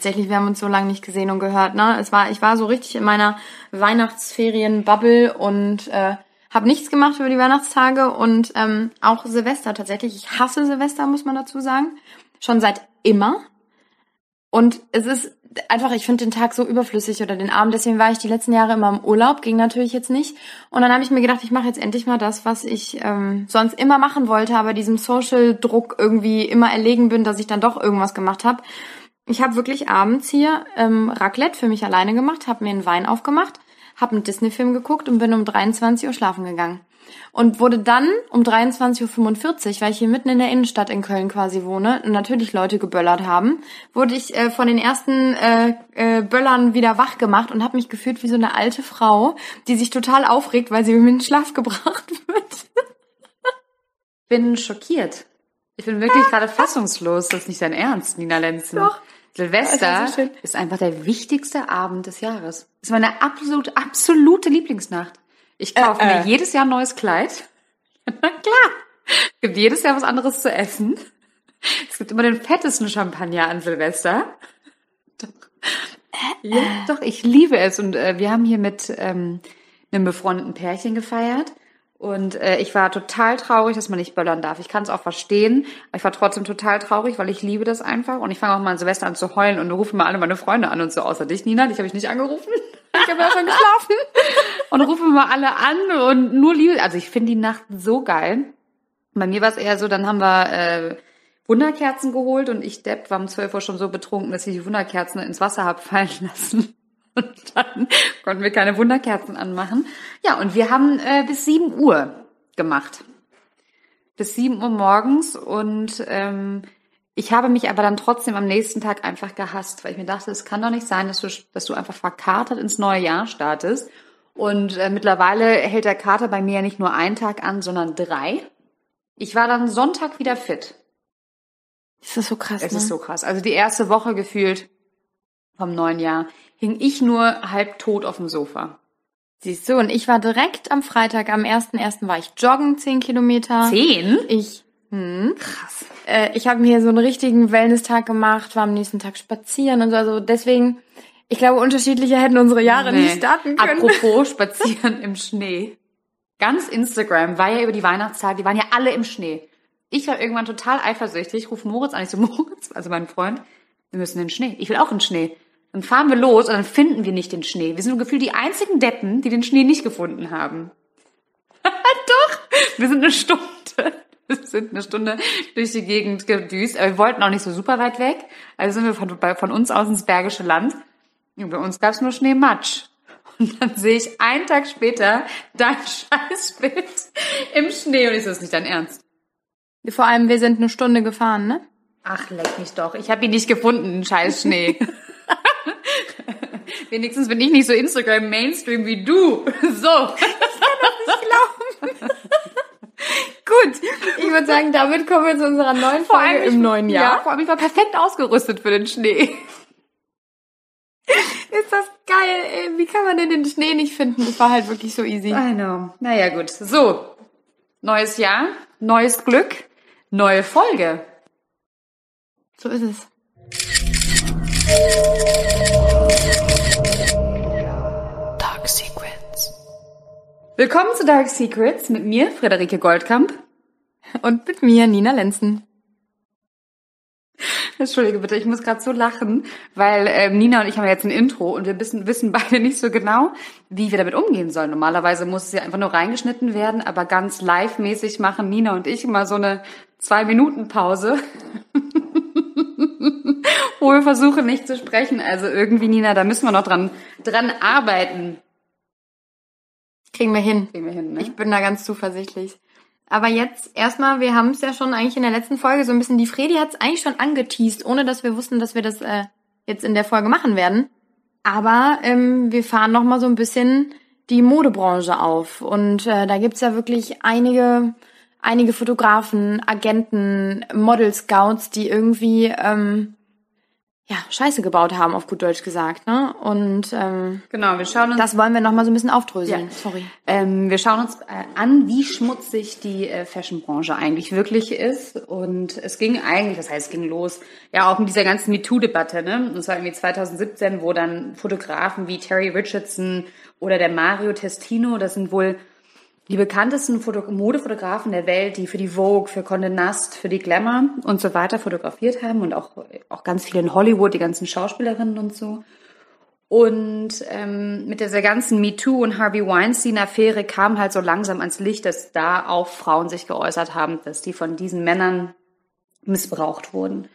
tatsächlich, wir haben uns so lange nicht gesehen und gehört, ne? Es war, ich war so richtig in meiner Weihnachtsferien-Bubble und äh, habe nichts gemacht über die Weihnachtstage und ähm, auch Silvester tatsächlich. Ich hasse Silvester, muss man dazu sagen. Schon seit immer. Und es ist einfach, ich finde den Tag so überflüssig oder den Abend. Deswegen war ich die letzten Jahre immer im Urlaub, ging natürlich jetzt nicht. Und dann habe ich mir gedacht, ich mache jetzt endlich mal das, was ich ähm, sonst immer machen wollte, aber diesem Social-Druck irgendwie immer erlegen bin, dass ich dann doch irgendwas gemacht habe. Ich habe wirklich abends hier ähm, Raclette für mich alleine gemacht, habe mir einen Wein aufgemacht, habe einen Disney-Film geguckt und bin um 23 Uhr schlafen gegangen und wurde dann um 23.45 Uhr, weil ich hier mitten in der Innenstadt in Köln quasi wohne und natürlich Leute geböllert haben, wurde ich äh, von den ersten äh, äh, Böllern wieder wach gemacht und habe mich gefühlt wie so eine alte Frau, die sich total aufregt, weil sie in den Schlaf gebracht wird. bin schockiert. Ich bin wirklich gerade fassungslos. Das ist nicht dein Ernst, Nina Lenzen. Doch. Silvester ist so ist einfach der wichtigste Abend des Jahres. Ist meine absolut, absolute Lieblingsnacht. Ich kaufe Äh, äh. mir jedes Jahr ein neues Kleid. Na klar. Es gibt jedes Jahr was anderes zu essen. Es gibt immer den fettesten Champagner an Silvester. Doch. Ja, doch, ich liebe es. Und äh, wir haben hier mit ähm, einem befreundeten Pärchen gefeiert. Und äh, ich war total traurig, dass man nicht böllern darf. Ich kann es auch verstehen, aber ich war trotzdem total traurig, weil ich liebe das einfach. Und ich fange auch mal an Silvester an zu heulen und rufe mal alle meine Freunde an und so, außer dich, Nina, dich habe ich nicht angerufen. Ich habe ja schon geschlafen. Und rufe mal alle an und nur Liebe. Also ich finde die Nacht so geil. Bei mir war es eher so, dann haben wir äh, Wunderkerzen geholt und ich, Depp, war um 12 Uhr schon so betrunken, dass ich die Wunderkerzen ins Wasser hab fallen lassen. Und dann konnten wir keine Wunderkerzen anmachen. Ja, und wir haben äh, bis 7 Uhr gemacht. Bis 7 Uhr morgens und ähm, ich habe mich aber dann trotzdem am nächsten Tag einfach gehasst, weil ich mir dachte, es kann doch nicht sein, dass du, dass du einfach verkatert ins neue Jahr startest. Und äh, mittlerweile hält der Kater bei mir ja nicht nur einen Tag an, sondern drei. Ich war dann Sonntag wieder fit. Ist das so krass, Es ne? ist so krass. Also die erste Woche gefühlt vom neuen Jahr hing ich nur halb tot auf dem Sofa. Siehst du, und ich war direkt am Freitag, am 1.1. war ich joggen, 10 Kilometer. Zehn? Ich, hm, Krass. äh, ich habe mir hier so einen richtigen Wellness-Tag gemacht, war am nächsten Tag spazieren und so. Also deswegen, ich glaube, unterschiedlicher hätten unsere Jahre nicht starten können. Apropos spazieren im Schnee. Ganz Instagram war ja über die Weihnachtstage, die waren ja alle im Schnee. Ich war irgendwann total eifersüchtig, ruf Moritz an, ich so, Moritz, also mein Freund, wir müssen in den Schnee. Ich will auch in den Schnee. Dann fahren wir los und dann finden wir nicht den Schnee. Wir sind gefühlt die einzigen Deppen, die den Schnee nicht gefunden haben. Doch, wir sind eine Stunde. Wir sind eine Stunde durch die Gegend gedüst, aber wir wollten auch nicht so super weit weg. Also sind wir von, von uns aus ins Bergische Land. Und bei uns gab's nur Schneematsch. Und dann sehe ich einen Tag später dein Scheißbild im Schnee. Und ich so, das ist nicht dein Ernst. Vor allem, wir sind eine Stunde gefahren, ne? Ach, leck mich doch. Ich habe ihn nicht gefunden, den scheiß Schnee. Wenigstens bin ich nicht so Instagram-Mainstream wie du. So. Gut, ich würde sagen, damit kommen wir zu unserer neuen Folge ich- im neuen Ja, Jahr. vor allem, ich war perfekt ausgerüstet für den Schnee. Ist das geil, ey. Wie kann man denn den Schnee nicht finden? Das war halt wirklich so easy. I know. Naja, gut. So. Neues Jahr, neues Glück, neue Folge. So ist es. Willkommen zu Dark Secrets mit mir, Friederike Goldkamp. Und mit mir, Nina Lenzen. Entschuldige bitte, ich muss gerade so lachen, weil ähm, Nina und ich haben jetzt ein Intro und wir wissen, wissen beide nicht so genau, wie wir damit umgehen sollen. Normalerweise muss es ja einfach nur reingeschnitten werden, aber ganz live-mäßig machen Nina und ich immer so eine Zwei-Minuten-Pause, wo wir versuchen nicht zu sprechen. Also irgendwie, Nina, da müssen wir noch dran, dran arbeiten. Kriegen wir hin. Kriegen wir hin, ne? Ich bin da ganz zuversichtlich. Aber jetzt erstmal, wir haben es ja schon eigentlich in der letzten Folge so ein bisschen, die Fredi hat es eigentlich schon angeteased, ohne dass wir wussten, dass wir das äh, jetzt in der Folge machen werden. Aber ähm, wir fahren noch mal so ein bisschen die Modebranche auf. Und äh, da gibt's ja wirklich einige, einige Fotografen, Agenten, Model Scouts, die irgendwie ähm, ja, Scheiße gebaut haben, auf gut Deutsch gesagt, ne? Und ähm, Genau, wir schauen uns das wollen wir nochmal so ein bisschen aufdröseln. Ja. Sorry. Ähm, wir schauen uns äh, an, wie schmutzig die äh, Fashionbranche eigentlich wirklich ist. Und es ging eigentlich, das heißt, es ging los, ja auch mit dieser ganzen MeToo-Debatte. Ne? Und zwar irgendwie 2017, wo dann Fotografen wie Terry Richardson oder der Mario Testino, das sind wohl die bekanntesten Foto Modefotografen der Welt, die für die Vogue, für Condé Nast, für die Glamour und so weiter fotografiert haben und auch, auch ganz viele in Hollywood, die ganzen Schauspielerinnen und so. Und ähm, mit dieser ganzen MeToo und Harvey Weinstein-Affäre kam halt so langsam ans Licht, dass da auch Frauen sich geäußert haben, dass die von diesen Männern missbraucht wurden.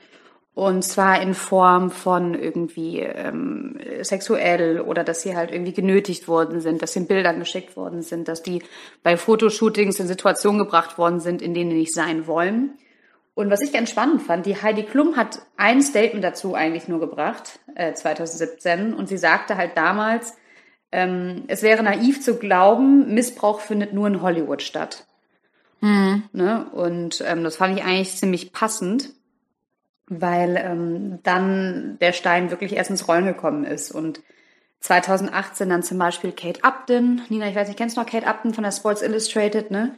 Und zwar in Form von irgendwie ähm, sexuell oder dass sie halt irgendwie genötigt worden sind, dass sie in Bildern geschickt worden sind, dass die bei Fotoshootings in Situationen gebracht worden sind, in denen die nicht sein wollen. Und was ich ganz spannend fand, die Heidi Klum hat ein Statement dazu eigentlich nur gebracht, äh, 2017, und sie sagte halt damals, ähm, es wäre naiv zu glauben, Missbrauch findet nur in Hollywood statt. Ne? Und ähm, das fand ich eigentlich ziemlich passend, weil ähm, dann der Stein wirklich erst ins Rollen gekommen ist. Und 2018 dann zum Beispiel Kate Upton, Nina, ich weiß nicht, kennst du noch Kate Upton von der Sports Illustrated, ne?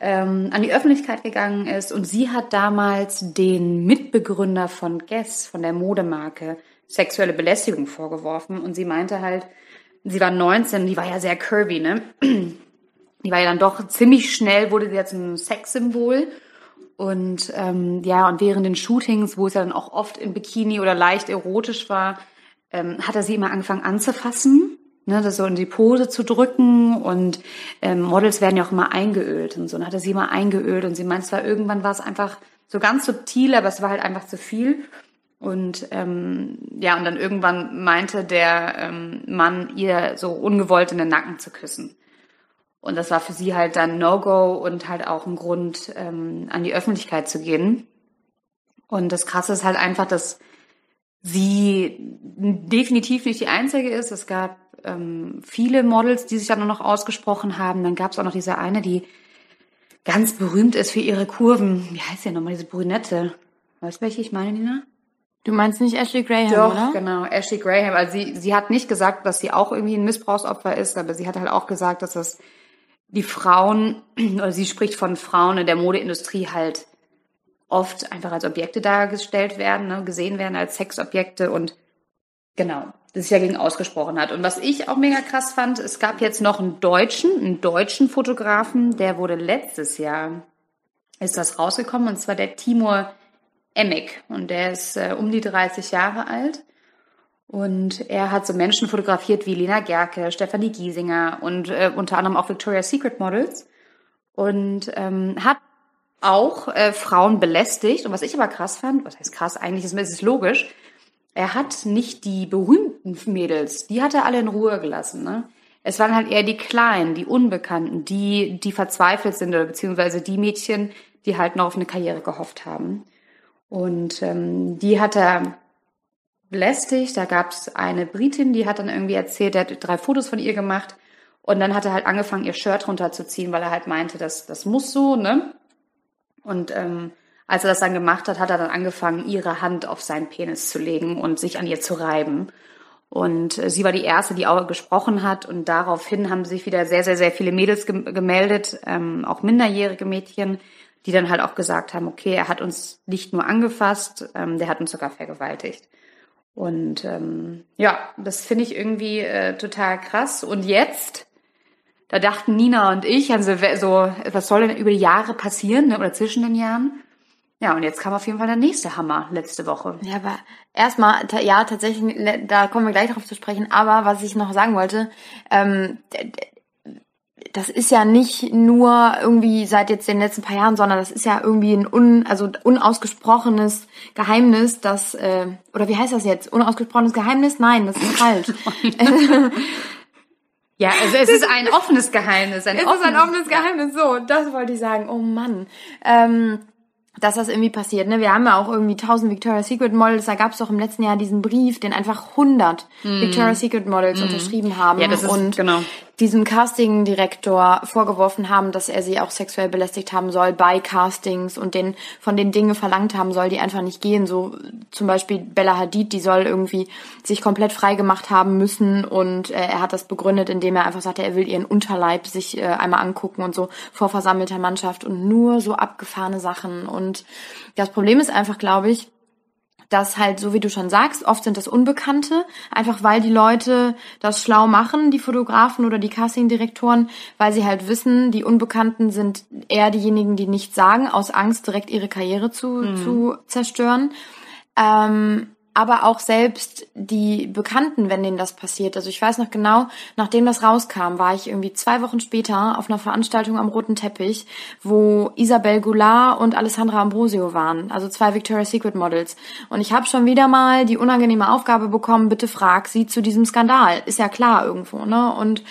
ähm, an die Öffentlichkeit gegangen ist und sie hat damals den Mitbegründer von Guess, von der Modemarke, sexuelle Belästigung vorgeworfen und sie meinte halt, sie war 19, die war ja sehr curvy, ne? Die war ja dann doch ziemlich schnell, wurde sie ja zum Sexsymbol. Und ähm, ja, und während den Shootings, wo es ja dann auch oft in Bikini oder leicht erotisch war, ähm, hat er sie immer angefangen anzufassen, ne, das so in die Pose zu drücken und ähm, Models werden ja auch immer eingeölt und so. Und hat er sie immer eingeölt und sie meint zwar irgendwann war es einfach so ganz subtil, aber es war halt einfach zu viel. Und ähm, ja, und dann irgendwann meinte der ähm, Mann ihr so ungewollt in den Nacken zu küssen. Und das war für sie halt dann No-Go und halt auch ein Grund, ähm, an die Öffentlichkeit zu gehen. Und das Krasse ist halt einfach, dass sie definitiv nicht die einzige ist. Es gab ähm, viele Models, die sich dann nur noch ausgesprochen haben. Dann gab es auch noch diese eine, die ganz berühmt ist für ihre Kurven. Wie heißt sie nochmal, diese Brünette? Weißt du, welche ich meine, Nina? Du meinst nicht Ashley Graham, Doch, oder? genau, Ashley Graham. Also sie, sie hat nicht gesagt, dass sie auch irgendwie ein Missbrauchsopfer ist, aber sie hat halt auch gesagt, dass das die Frauen, oder sie spricht von Frauen in der Modeindustrie halt oft einfach als Objekte dargestellt werden, ne, gesehen werden als Sexobjekte und genau, das sich dagegen ausgesprochen hat. Und was ich auch mega krass fand, es gab jetzt noch einen deutschen, einen deutschen Fotografen, der wurde letztes Jahr, ist das rausgekommen, und zwar der Timur Emmick. Und der ist äh, um die 30 Jahre alt. Und er hat so Menschen fotografiert wie Lena Gerke, Stefanie Giesinger und äh, unter anderem auch Victoria's Secret Models. Und ähm, hat auch äh, Frauen belästigt. Und was ich aber krass fand, was heißt krass, eigentlich ist es logisch, er hat nicht die berühmten Mädels, die hat er alle in Ruhe gelassen. Ne? Es waren halt eher die Kleinen, die Unbekannten, die, die verzweifelt sind oder beziehungsweise die Mädchen, die halt noch auf eine Karriere gehofft haben. Und ähm, die hat er belästigt. Da gab es eine Britin, die hat dann irgendwie erzählt, er hat drei Fotos von ihr gemacht. Und dann hat er halt angefangen, ihr Shirt runterzuziehen, weil er halt meinte, das, das muss so, ne? Und ähm, als er das dann gemacht hat, hat er dann angefangen, ihre Hand auf seinen Penis zu legen und sich an ihr zu reiben. Und äh, sie war die erste, die auch gesprochen hat. Und daraufhin haben sich wieder sehr, sehr, sehr viele Mädels gem gemeldet, ähm, auch minderjährige Mädchen, die dann halt auch gesagt haben, okay, er hat uns nicht nur angefasst, ähm, der hat uns sogar vergewaltigt. Und ähm, ja, das finde ich irgendwie äh, total krass. Und jetzt, da dachten Nina und ich, also so, was soll denn über die Jahre passieren ne, oder zwischen den Jahren? Ja, und jetzt kam auf jeden Fall der nächste Hammer letzte Woche. Ja, aber erstmal, ja, tatsächlich, ne, da kommen wir gleich drauf zu sprechen. Aber was ich noch sagen wollte, ähm, das ist ja nicht nur irgendwie seit jetzt den letzten paar Jahren, sondern das ist ja irgendwie ein un, also unausgesprochenes Geheimnis, das, äh, oder wie heißt das jetzt? Unausgesprochenes Geheimnis? Nein, das ist falsch. Ja, also es ist ein offenes Geheimnis. Ein Es ist ein offenes Geheimnis. So, das wollte ich sagen. Oh Mann. Ähm, dass das irgendwie passiert. Ne? Wir haben ja auch irgendwie 1000 Victoria's Secret Models. Da gab es doch im letzten Jahr diesen Brief, den einfach 100 Victoria's Secret Models unterschrieben haben. Ja, das ist- und genau. diesem Casting-Direktor vorgeworfen haben, dass er sie auch sexuell belästigt haben soll bei Castings und den von den Dinge verlangt haben soll, die einfach nicht gehen. So zum Beispiel Bella Hadid, die soll irgendwie sich komplett frei gemacht haben müssen und äh, er hat das begründet, indem er einfach sagte, er will ihren Unterleib sich äh, einmal angucken und so vor versammelter Mannschaft und nur so abgefahrene Sachen. Und das Problem ist einfach, glaube ich, dass halt, so wie du schon sagst, oft sind das Unbekannte, einfach weil die Leute das schlau machen, die Fotografen oder die Castingdirektoren, weil sie halt wissen, die Unbekannten sind eher diejenigen, die nichts sagen, aus Angst direkt ihre Karriere zu, mhm. zu zerstören. Ähm, aber auch selbst die Bekannten, wenn denen das passiert. Also ich weiß noch genau, nachdem das rauskam, war ich irgendwie zwei Wochen später auf einer Veranstaltung am Roten Teppich, wo Isabel Goulart und Alessandra Ambrosio waren, also zwei Victoria's Secret Models. Und ich habe schon wieder mal die unangenehme Aufgabe bekommen, bitte frag sie zu diesem Skandal. Ist ja klar irgendwo, ne? Und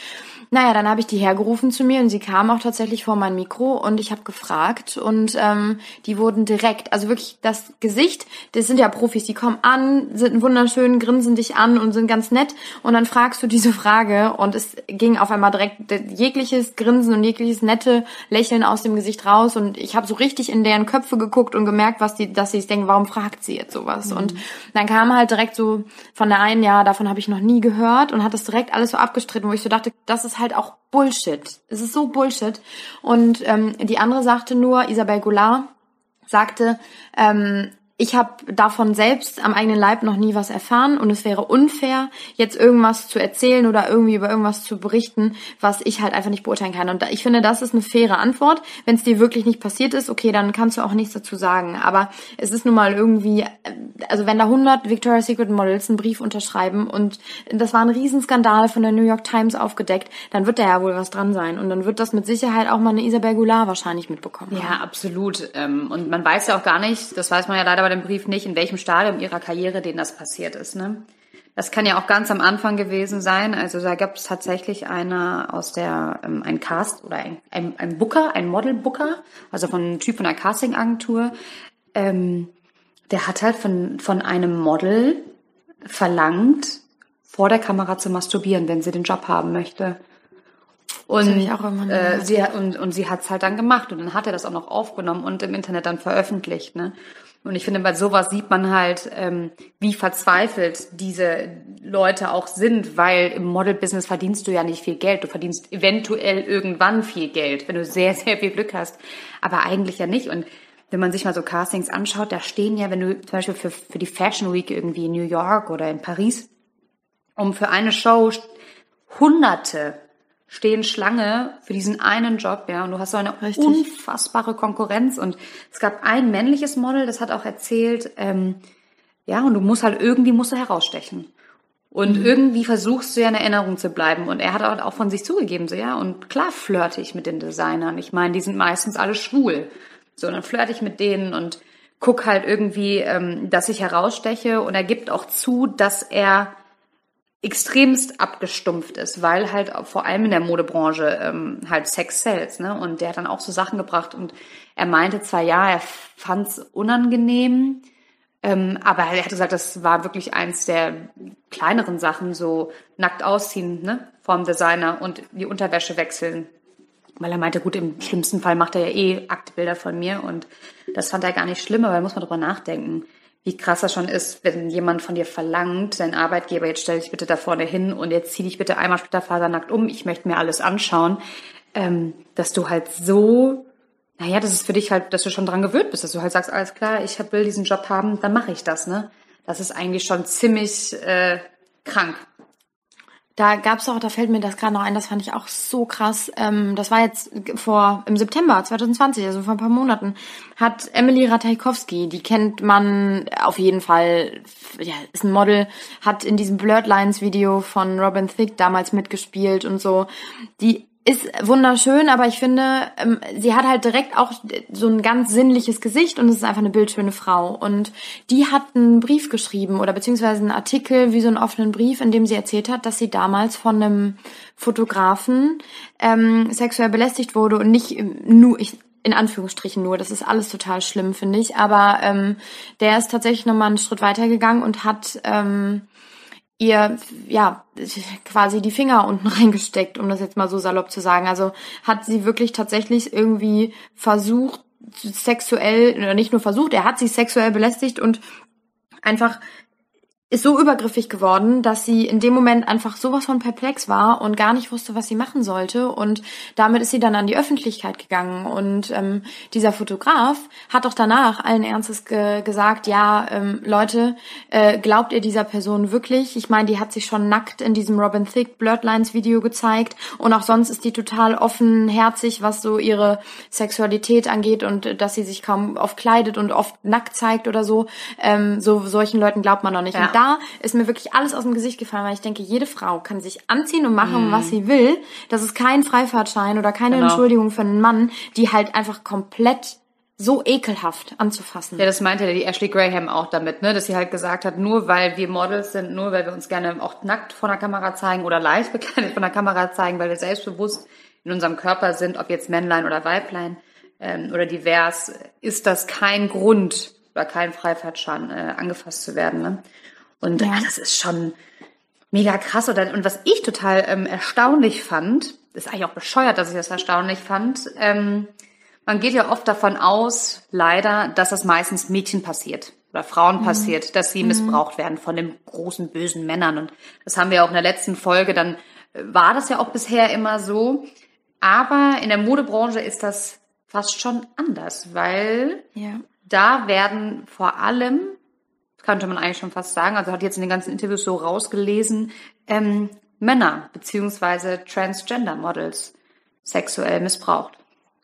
naja, dann habe ich die hergerufen zu mir und sie kam auch tatsächlich vor mein Mikro und ich habe gefragt und ähm, die wurden direkt, also wirklich das Gesicht, das sind ja Profis, die kommen an, sind wunderschön, grinsen dich an und sind ganz nett und dann fragst du diese Frage und es ging auf einmal direkt jegliches Grinsen und jegliches nette Lächeln aus dem Gesicht raus und ich habe so richtig in deren Köpfe geguckt und gemerkt, was die, dass sie sich denken, warum fragt sie jetzt sowas? Mhm. Und dann kam halt direkt so von der einen, ja, davon habe ich noch nie gehört und hat das direkt alles so abgestritten, wo ich so dachte, das ist halt halt auch Bullshit. Es ist so Bullshit. Und ähm, die andere sagte nur, Isabel Goulart sagte, ähm, ich habe davon selbst am eigenen Leib noch nie was erfahren und es wäre unfair, jetzt irgendwas zu erzählen oder irgendwie über irgendwas zu berichten, was ich halt einfach nicht beurteilen kann. Und ich finde, das ist eine faire Antwort. Wenn es dir wirklich nicht passiert ist, okay, dann kannst du auch nichts dazu sagen. Aber es ist nun mal irgendwie, also wenn da 100 Victoria's Secret Models einen Brief unterschreiben und das war ein Riesenskandal von der New York Times aufgedeckt, dann wird da ja wohl was dran sein. Und dann wird das mit Sicherheit auch mal eine Isabel Goulart wahrscheinlich mitbekommen. Ja, absolut. Ähm, und man weiß ja auch gar nicht, das weiß man ja leider bei dem Brief nicht, in welchem Stadium ihrer Karriere denen das passiert ist. Ne? Das kann ja auch ganz am Anfang gewesen sein. Also da gab es tatsächlich einer aus der, ähm, ein Cast oder ein, ein, ein Booker, ein Model-Booker, also von einem Typ von einer Casting-Agentur, ähm, der hat halt von, von einem Model verlangt, vor der Kamera zu masturbieren, wenn sie den Job haben möchte. Und, äh, sie, und, und sie hat's halt dann gemacht und dann hat er das auch noch aufgenommen und im Internet dann veröffentlicht. Ne? Und ich finde, bei sowas sieht man halt, ähm, wie verzweifelt diese Leute auch sind, weil im Model-Business verdienst du ja nicht viel Geld. Du verdienst eventuell irgendwann viel Geld, wenn du sehr, sehr viel Glück hast. Aber eigentlich ja nicht. Und wenn man sich mal so Castings anschaut, da stehen ja, wenn du zum Beispiel für, für die Fashion Week irgendwie in New York oder in Paris, um für eine Show hunderte stehen Schlange für diesen einen Job, ja, und du hast so eine Richtig. unfassbare Konkurrenz. Und es gab ein männliches Model, das hat auch erzählt, ähm, ja, und du musst halt irgendwie musst du herausstechen. Und mhm. irgendwie versuchst du ja in Erinnerung zu bleiben. Und er hat auch von sich zugegeben, so ja, und klar flirte ich mit den Designern. Ich meine, die sind meistens alle schwul. So, dann flirte ich mit denen und guck halt irgendwie, ähm, dass ich heraussteche. Und er gibt auch zu, dass er extremst abgestumpft ist, weil halt vor allem in der Modebranche ähm, halt Sex sells, ne? Und der hat dann auch so Sachen gebracht und er meinte zwar, ja, er fand's unangenehm, ähm, aber er hat gesagt, das war wirklich eins der kleineren Sachen, so nackt ausziehen, ne? Vom Designer und die Unterwäsche wechseln. Weil er meinte, gut, im schlimmsten Fall macht er ja eh Aktbilder von mir und das fand er gar nicht schlimm, aber da muss man drüber nachdenken wie krass das schon ist, wenn jemand von dir verlangt, dein Arbeitgeber, jetzt stell dich bitte da vorne hin und jetzt zieh dich bitte einmal splitterfasernackt um, ich möchte mir alles anschauen, ähm, dass du halt so, naja, das ist für dich halt, dass du schon dran gewöhnt bist, dass du halt sagst, alles klar, ich will diesen Job haben, dann mache ich das, ne? Das ist eigentlich schon ziemlich äh, krank. Da gab's auch, da fällt mir das gerade noch ein, das fand ich auch so krass. Ähm, das war jetzt vor im September 2020, also vor ein paar Monaten, hat Emily Ratajkowski, die kennt man auf jeden Fall, ja, ist ein Model, hat in diesem Blurred Lines Video von Robin Thicke damals mitgespielt und so. Die ist wunderschön, aber ich finde, ähm, sie hat halt direkt auch so ein ganz sinnliches Gesicht und es ist einfach eine bildschöne Frau. Und die hat einen Brief geschrieben oder beziehungsweise einen Artikel wie so einen offenen Brief, in dem sie erzählt hat, dass sie damals von einem Fotografen ähm, sexuell belästigt wurde und nicht nur, ich, in Anführungsstrichen nur, das ist alles total schlimm, finde ich. Aber ähm, der ist tatsächlich nochmal einen Schritt weitergegangen und hat ähm, ihr ja quasi die Finger unten reingesteckt, um das jetzt mal so salopp zu sagen. Also hat sie wirklich tatsächlich irgendwie versucht, sexuell, oder nicht nur versucht, er hat sie sexuell belästigt und einfach ist so übergriffig geworden, dass sie in dem Moment einfach sowas von perplex war und gar nicht wusste, was sie machen sollte. Und damit ist sie dann an die Öffentlichkeit gegangen. Und ähm, dieser Fotograf hat doch danach allen Ernstes ge gesagt, ja, ähm, Leute, äh, glaubt ihr dieser Person wirklich? Ich meine, die hat sich schon nackt in diesem Robin Thicke Blurred Video gezeigt. Und auch sonst ist die total offenherzig, was so ihre Sexualität angeht und äh, dass sie sich kaum oft kleidet und oft nackt zeigt oder so. Ähm, so solchen Leuten glaubt man noch nicht. Ja da ist mir wirklich alles aus dem Gesicht gefallen, weil ich denke, jede Frau kann sich anziehen und machen, mm. was sie will. Das ist kein Freifahrtschein oder keine genau. Entschuldigung für einen Mann, die halt einfach komplett so ekelhaft anzufassen. Ja, das meinte ja die Ashley Graham auch damit, ne, dass sie halt gesagt hat, nur weil wir Models sind, nur weil wir uns gerne auch nackt vor der Kamera zeigen oder leicht bekleidet vor der Kamera zeigen, weil wir selbstbewusst in unserem Körper sind, ob jetzt Männlein oder Weiblein ähm, oder divers, ist das kein Grund oder kein Freifahrtschein äh, angefasst zu werden. Ne? Und ja. das ist schon mega krass. Und, und was ich total ähm, erstaunlich fand, ist eigentlich auch bescheuert, dass ich das erstaunlich fand. Ähm, man geht ja oft davon aus, leider, dass das meistens Mädchen passiert oder Frauen mhm. passiert, dass sie mhm. missbraucht werden von den großen bösen Männern. Und das haben wir auch in der letzten Folge, dann äh, war das ja auch bisher immer so. Aber in der Modebranche ist das fast schon anders, weil ja. da werden vor allem könnte man eigentlich schon fast sagen, also hat jetzt in den ganzen Interviews so rausgelesen, ähm, Männer beziehungsweise Transgender-Models sexuell missbraucht.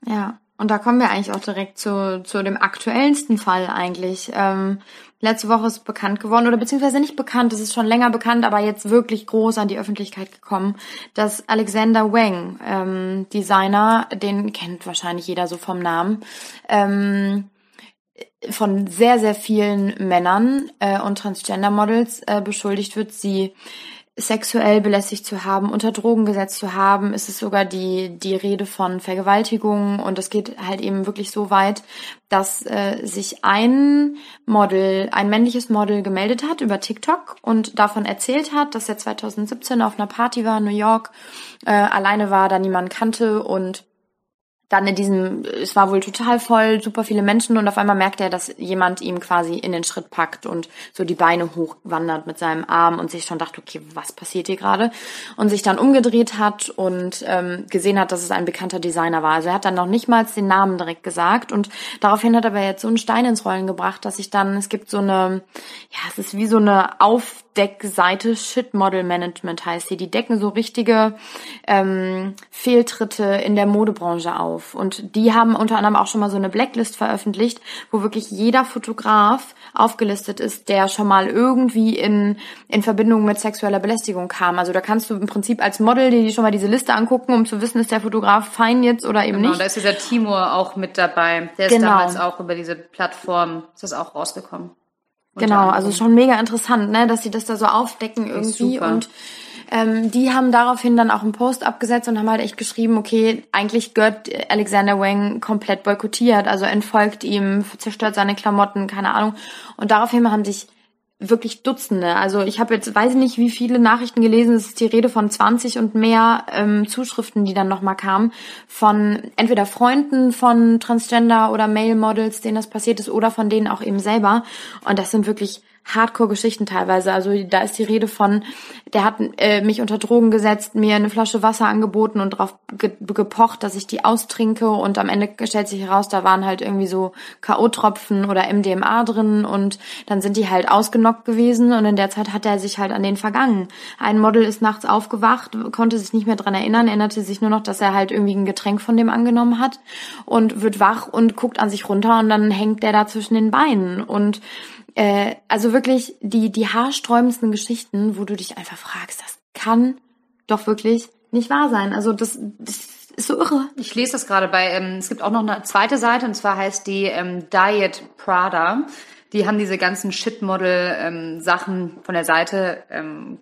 Ja, und da kommen wir eigentlich auch direkt zu, zu dem aktuellsten Fall eigentlich. Ähm, letzte Woche ist bekannt geworden, oder beziehungsweise nicht bekannt, es ist schon länger bekannt, aber jetzt wirklich groß an die Öffentlichkeit gekommen, dass Alexander Wang, ähm, Designer, den kennt wahrscheinlich jeder so vom Namen, ähm, von sehr, sehr vielen Männern äh, und Transgender-Models äh, beschuldigt wird, sie sexuell belästigt zu haben, unter Drogen gesetzt zu haben. Es ist sogar die, die Rede von Vergewaltigungen und es geht halt eben wirklich so weit, dass äh, sich ein Model, ein männliches Model gemeldet hat über TikTok und davon erzählt hat, dass er 2017 auf einer Party war in New York, äh, alleine war, da niemand kannte und dann in diesem, es war wohl total voll, super viele Menschen und auf einmal merkt er, dass jemand ihm quasi in den Schritt packt und so die Beine hochwandert mit seinem Arm und sich schon dachte, okay, was passiert hier gerade? Und sich dann umgedreht hat und ähm, gesehen hat, dass es ein bekannter Designer war. Also er hat dann noch nicht mal den Namen direkt gesagt und daraufhin hat er aber jetzt so einen Stein ins Rollen gebracht, dass sich dann, es gibt so eine, ja, es ist wie so eine Aufdeckseite, Shit Model Management heißt sie. Die decken so richtige ähm, Fehltritte in der Modebranche auf. Und die haben unter anderem auch schon mal so eine Blacklist veröffentlicht, wo wirklich jeder Fotograf aufgelistet ist, der schon mal irgendwie in, in Verbindung mit sexueller Belästigung kam. Also da kannst du im Prinzip als Model dir schon mal diese Liste angucken, um zu wissen, ist der Fotograf fein jetzt oder eben genau, nicht. Da ist dieser Timur auch mit dabei. Der ist genau. damals auch über diese Plattform, ist das auch rausgekommen. Genau, also schon mega interessant, ne, dass sie das da so aufdecken irgendwie und ähm, die haben daraufhin dann auch einen Post abgesetzt und haben halt echt geschrieben, okay, eigentlich gehört Alexander Wang komplett boykottiert, also entfolgt ihm, zerstört seine Klamotten, keine Ahnung. Und daraufhin haben sich wirklich Dutzende. Also ich habe jetzt, weiß ich nicht, wie viele Nachrichten gelesen, es ist die Rede von 20 und mehr ähm, Zuschriften, die dann nochmal kamen, von entweder Freunden von Transgender oder Male Models, denen das passiert ist, oder von denen auch eben selber. Und das sind wirklich Hardcore-Geschichten teilweise. Also da ist die Rede von, der hat äh, mich unter Drogen gesetzt, mir eine Flasche Wasser angeboten und darauf ge gepocht, dass ich die austrinke und am Ende stellt sich heraus, da waren halt irgendwie so K.O.-Tropfen oder MDMA drin und dann sind die halt ausgenockt gewesen und in der Zeit hat er sich halt an den vergangen. Ein Model ist nachts aufgewacht, konnte sich nicht mehr dran erinnern, erinnerte sich nur noch, dass er halt irgendwie ein Getränk von dem angenommen hat und wird wach und guckt an sich runter und dann hängt der da zwischen den Beinen und äh, also wirklich die, die haarsträubendsten Geschichten, wo du dich einfach fragst, das kann doch wirklich nicht wahr sein. Also das, das ist so irre. Ich lese das gerade bei, ähm, es gibt auch noch eine zweite Seite und zwar heißt die ähm, Diet Prada. Die haben diese ganzen Shitmodel-Sachen ähm, von der Seite ähm,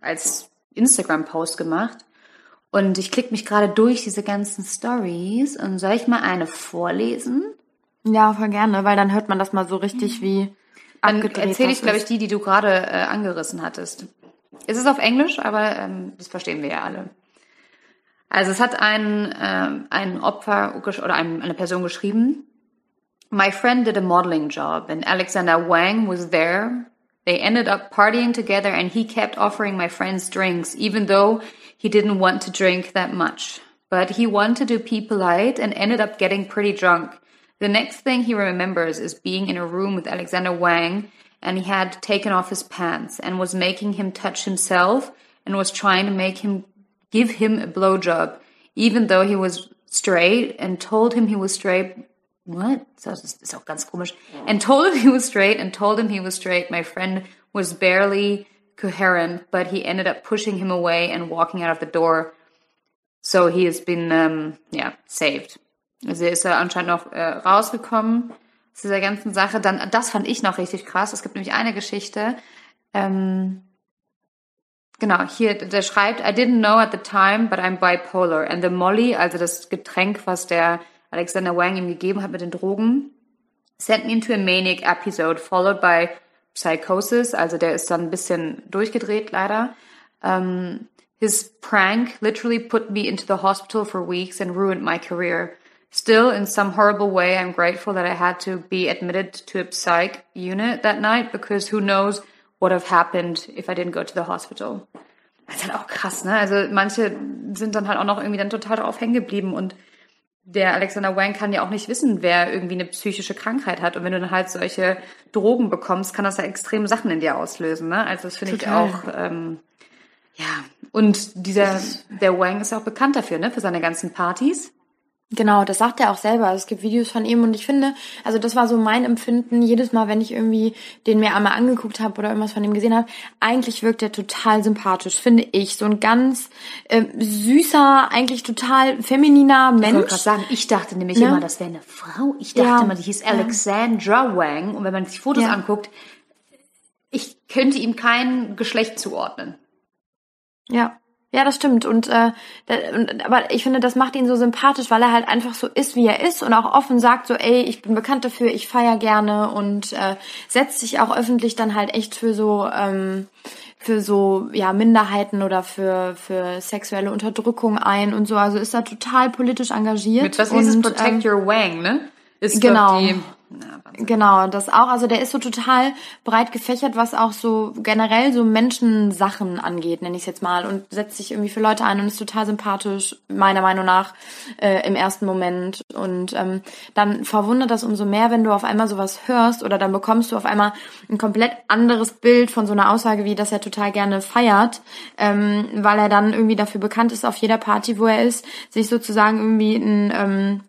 als Instagram-Post gemacht. Und ich klicke mich gerade durch diese ganzen Stories und soll ich mal eine vorlesen? Ja, voll gerne, weil dann hört man das mal so richtig wie dann erzähle ich, glaube ich, die, die du gerade äh, angerissen hattest. Es ist auf Englisch, aber ähm, das verstehen wir ja alle. Also es hat ein, ähm, ein Opfer oder ein, eine Person geschrieben. My friend did a modeling job and Alexander Wang was there. They ended up partying together and he kept offering my friends drinks even though he didn't want to drink that much. But he wanted to be polite and ended up getting pretty drunk. The next thing he remembers is being in a room with Alexander Wang and he had taken off his pants and was making him touch himself and was trying to make him give him a blowjob, even though he was straight and told him he was straight. What? Das ist auch ganz komisch. And told him he was straight and told him he was straight. My friend was barely coherent, but he ended up pushing him away and walking out of the door. So he has been, um, yeah, saved. Also ist er anscheinend noch äh, rausgekommen aus dieser ganzen Sache. Dann, das fand ich noch richtig krass. Es gibt nämlich eine Geschichte. Ähm, Genau, hier, der schreibt, I didn't know at the time, but I'm bipolar. And the Molly, also das Getränk, was der Alexander Wang ihm gegeben hat mit den Drogen, sent me into a manic episode, followed by psychosis. Also der ist dann ein bisschen durchgedreht, leider. Um, his prank literally put me into the hospital for weeks and ruined my career. Still, in some horrible way, I'm grateful that I had to be admitted to a psych unit that night because who knows what have happened if I didn't go to the hospital. Das ist halt auch krass, ne? Also manche sind dann halt auch noch irgendwie dann total drauf hängen geblieben und der Alexander Wang kann ja auch nicht wissen, wer irgendwie eine psychische Krankheit hat. Und wenn du dann halt solche Drogen bekommst, kann das ja extreme Sachen in dir auslösen. Ne? Also das finde ich auch, ähm, ja. Und dieser, der Wang ist auch bekannt dafür, ne? Für seine ganzen Partys. Genau, das sagt er auch selber. Also es gibt Videos von ihm und ich finde, also das war so mein Empfinden, jedes Mal, wenn ich irgendwie den mir einmal angeguckt habe oder irgendwas von ihm gesehen habe, eigentlich wirkt er total sympathisch, finde ich. So ein ganz äh, süßer, eigentlich total femininer Mensch. Ich wollte gerade sagen, ich dachte nämlich ne? immer, das wäre eine Frau. Ich dachte ja. immer, die hieß Alexandra Wang und wenn man sich Fotos ja. anguckt, ich könnte ihm kein Geschlecht zuordnen. Ja, ja, das stimmt. Und, äh, aber ich finde, das macht ihn so sympathisch, weil er halt einfach so ist, wie er ist und auch offen sagt, so, ey, ich bin bekannt dafür, ich feier gerne und äh, setzt sich auch öffentlich dann halt echt für so ähm, für so ja Minderheiten oder für für sexuelle Unterdrückung ein und so. Also ist er total politisch engagiert. Mit was hieß es Protect ähm, Your Wang, ne? Ist genau. die na, genau, das auch. Also der ist so total breit gefächert, was auch so generell so Menschensachen angeht, nenne ich es jetzt mal, und setzt sich irgendwie für Leute ein und ist total sympathisch, meiner Meinung nach, äh, im ersten Moment. Und ähm, dann verwundert das umso mehr, wenn du auf einmal sowas hörst oder dann bekommst du auf einmal ein komplett anderes Bild von so einer Aussage, wie dass er total gerne feiert, ähm, weil er dann irgendwie dafür bekannt ist, auf jeder Party, wo er ist, sich sozusagen irgendwie ein ähm,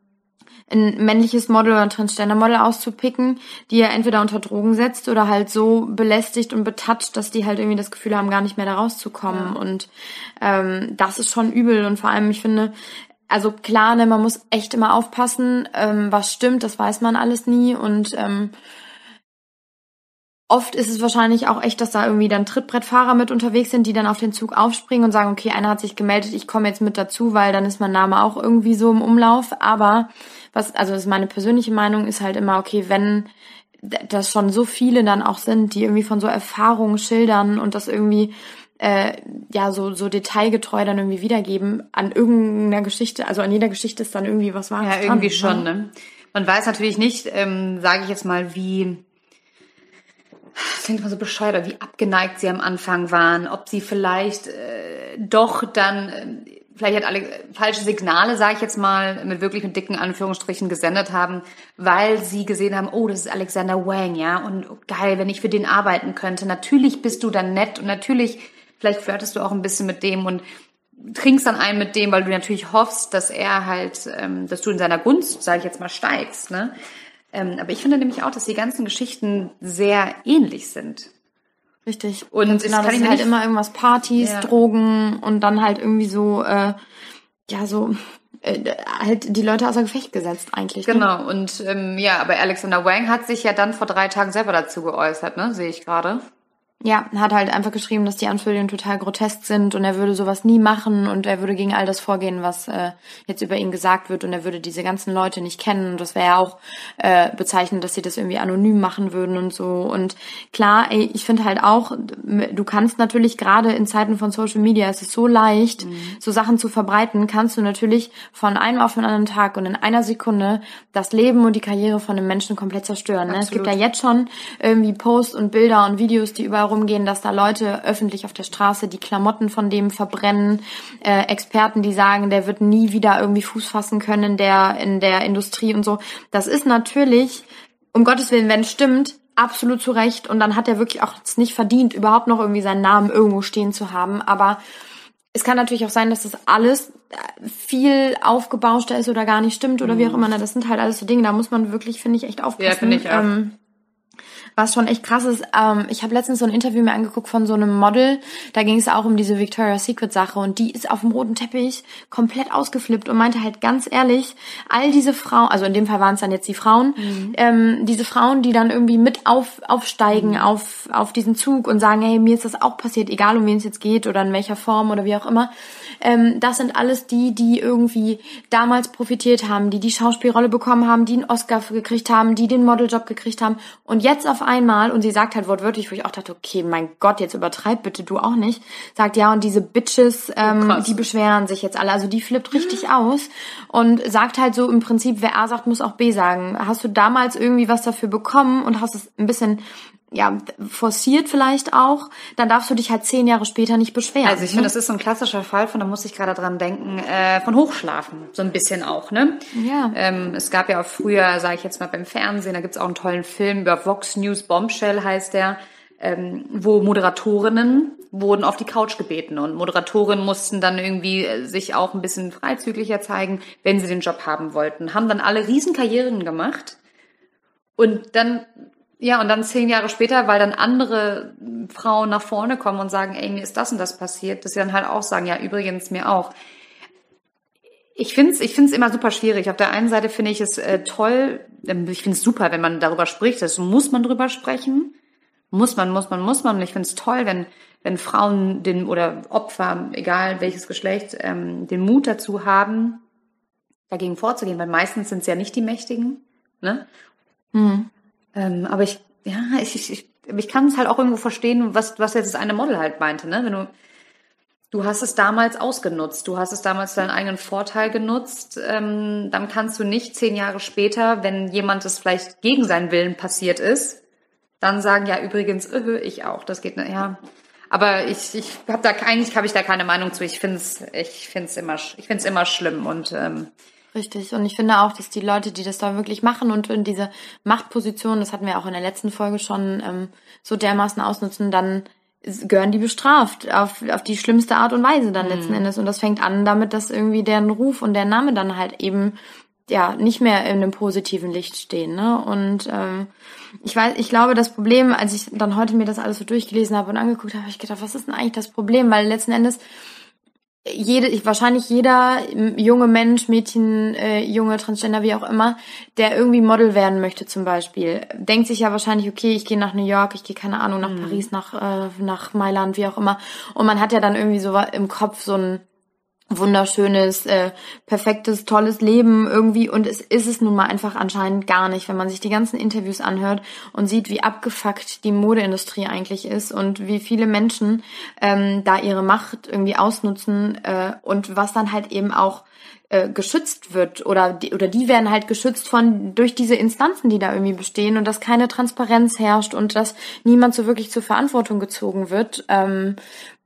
ein männliches Model oder ein Transgender-Model auszupicken, die er entweder unter Drogen setzt oder halt so belästigt und betatscht, dass die halt irgendwie das Gefühl haben, gar nicht mehr da rauszukommen. Ja. Und ähm, das ist schon übel. Und vor allem, ich finde, also klar, ne, man muss echt immer aufpassen, ähm, was stimmt, das weiß man alles nie. Und ähm, Oft ist es wahrscheinlich auch echt, dass da irgendwie dann Trittbrettfahrer mit unterwegs sind, die dann auf den Zug aufspringen und sagen, okay, einer hat sich gemeldet, ich komme jetzt mit dazu, weil dann ist mein Name auch irgendwie so im Umlauf. Aber was, also das ist meine persönliche Meinung, ist halt immer, okay, wenn das schon so viele dann auch sind, die irgendwie von so Erfahrungen schildern und das irgendwie äh, ja so so detailgetreu dann irgendwie wiedergeben an irgendeiner Geschichte, also an jeder Geschichte ist dann irgendwie was Wahres Ja, irgendwie dran, schon. Ne? ne? Man weiß natürlich nicht, ähm, sage ich jetzt mal, wie das klingt immer so bescheuert, wie abgeneigt sie am Anfang waren, ob sie vielleicht äh, doch dann äh, vielleicht hat alle falsche Signale, sage ich jetzt mal, mit wirklich mit dicken Anführungsstrichen gesendet haben, weil sie gesehen haben, oh, das ist Alexander Wang, ja, und oh, geil, wenn ich für den arbeiten könnte. Natürlich bist du dann nett und natürlich, vielleicht flirtest du auch ein bisschen mit dem und trinkst dann ein mit dem, weil du natürlich hoffst, dass er halt, ähm, dass du in seiner Gunst, sage ich jetzt mal, steigst, ne? Ähm, aber ich finde nämlich auch, dass die ganzen Geschichten sehr ähnlich sind. Richtig. Und Ganz genau, das ist halt immer irgendwas Partys, ja. Drogen und dann halt irgendwie so, äh, ja, so äh, halt die Leute außer Gefecht gesetzt eigentlich. Ne? Genau, und ähm, ja, aber Alexander Wang hat sich ja dann vor drei Tagen selber dazu geäußert, ne? Sehe ich gerade. Ja, hat halt einfach geschrieben, dass die Anschuldigungen total grotesk sind und er würde sowas nie machen und er würde gegen all das vorgehen, was äh, jetzt über ihn gesagt wird und er würde diese ganzen Leute nicht kennen. Und das wäre ja auch äh, bezeichnend, dass sie das irgendwie anonym machen würden und so. Und klar, ey, ich finde halt auch, du kannst natürlich gerade in Zeiten von Social Media, es ist so leicht, mhm. so Sachen zu verbreiten, kannst du natürlich von einem auf den anderen Tag und in einer Sekunde das Leben und die Karriere von einem Menschen komplett zerstören. Ne? Es gibt ja jetzt schon irgendwie Posts und Bilder und Videos, die überall rumgehen, dass da Leute öffentlich auf der Straße die Klamotten von dem verbrennen, äh, Experten, die sagen, der wird nie wieder irgendwie Fuß fassen können in der, in der Industrie und so. Das ist natürlich, um Gottes Willen, wenn es stimmt, absolut zu Recht. Und dann hat er wirklich auch es nicht verdient, überhaupt noch irgendwie seinen Namen irgendwo stehen zu haben. Aber es kann natürlich auch sein, dass das alles viel aufgebauschter ist oder gar nicht stimmt oder wie auch mhm. immer. Das sind halt alles so Dinge, da muss man wirklich, finde ich, echt aufpassen. Ja, finde ich auch. Ähm, was schon echt krass ist, ähm, ich habe letztens so ein Interview mir angeguckt von so einem Model, da ging es auch um diese Victoria's Secret Sache und die ist auf dem roten Teppich komplett ausgeflippt und meinte halt ganz ehrlich, all diese Frauen, also in dem Fall waren es dann jetzt die Frauen, mhm. ähm, diese Frauen, die dann irgendwie mit auf, aufsteigen mhm. auf, auf diesen Zug und sagen, hey, mir ist das auch passiert, egal um wen es jetzt geht oder in welcher Form oder wie auch immer, ähm, das sind alles die, die irgendwie damals profitiert haben, die die Schauspielrolle bekommen haben, die einen Oscar gekriegt haben, die den Modeljob gekriegt haben. Und jetzt auf einmal, und sie sagt halt wortwörtlich, wo ich auch dachte, okay, mein Gott, jetzt übertreib bitte du auch nicht, sagt ja, und diese Bitches, ähm, oh, die beschweren sich jetzt alle, also die flippt richtig aus und sagt halt so im Prinzip, wer A sagt, muss auch B sagen. Hast du damals irgendwie was dafür bekommen und hast es ein bisschen ja, forciert vielleicht auch, dann darfst du dich halt zehn Jahre später nicht beschweren. Also ich ne? finde, das ist so ein klassischer Fall von, da muss ich gerade dran denken, äh, von Hochschlafen, so ein bisschen auch, ne? Ja. Ähm, es gab ja auch früher, sage ich jetzt mal beim Fernsehen, da gibt's auch einen tollen Film über Vox News Bombshell heißt der, ähm, wo Moderatorinnen wurden auf die Couch gebeten und Moderatorinnen mussten dann irgendwie äh, sich auch ein bisschen freizügiger zeigen, wenn sie den Job haben wollten, haben dann alle Riesenkarrieren gemacht und dann ja, und dann zehn Jahre später, weil dann andere Frauen nach vorne kommen und sagen, ey, mir ist das und das passiert, dass sie dann halt auch sagen, ja, übrigens mir auch. Ich finde es ich find's immer super schwierig. Auf der einen Seite finde ich es äh, toll, ähm, ich finde es super, wenn man darüber spricht, das muss man drüber sprechen. Muss man, muss man, muss man. Und ich finde es toll, wenn, wenn Frauen den oder Opfer, egal welches Geschlecht, ähm, den Mut dazu haben, dagegen vorzugehen, weil meistens sind es ja nicht die Mächtigen. Ne? Mhm. Ähm, aber ich, ja, ich, ich, ich, ich kann es halt auch irgendwo verstehen, was, was jetzt das eine Model halt meinte, ne? Wenn du, du hast es damals ausgenutzt, du hast es damals deinen eigenen Vorteil genutzt, ähm, dann kannst du nicht zehn Jahre später, wenn jemand es vielleicht gegen seinen Willen passiert ist, dann sagen, ja, übrigens, öh, ich auch, das geht nicht, ja. Aber ich, ich habe da eigentlich habe ich da keine Meinung zu. Ich finde es, ich finde es immer, ich finde es immer schlimm und ähm, Richtig. Und ich finde auch, dass die Leute, die das da wirklich machen und in diese Machtposition, das hatten wir auch in der letzten Folge schon, ähm, so dermaßen ausnutzen, dann gehören die bestraft auf, auf die schlimmste Art und Weise dann mhm. letzten Endes. Und das fängt an damit, dass irgendwie deren Ruf und der Name dann halt eben ja nicht mehr in einem positiven Licht stehen. Ne? Und ähm, ich weiß, ich glaube, das Problem, als ich dann heute mir das alles so durchgelesen habe und angeguckt habe, habe ich gedacht, was ist denn eigentlich das Problem? Weil letzten Endes jede, wahrscheinlich jeder junge Mensch, Mädchen, äh, junge Transgender, wie auch immer, der irgendwie Model werden möchte zum Beispiel, denkt sich ja wahrscheinlich, okay, ich gehe nach New York, ich gehe keine Ahnung nach mhm. Paris, nach äh, nach Mailand, wie auch immer, und man hat ja dann irgendwie so im Kopf so ein wunderschönes, äh, perfektes, tolles Leben irgendwie. Und es ist es nun mal einfach anscheinend gar nicht, wenn man sich die ganzen Interviews anhört und sieht, wie abgefuckt die Modeindustrie eigentlich ist und wie viele Menschen ähm, da ihre Macht irgendwie ausnutzen äh, und was dann halt eben auch äh, geschützt wird oder die, oder die werden halt geschützt von durch diese Instanzen, die da irgendwie bestehen und dass keine Transparenz herrscht und dass niemand so wirklich zur Verantwortung gezogen wird, ähm,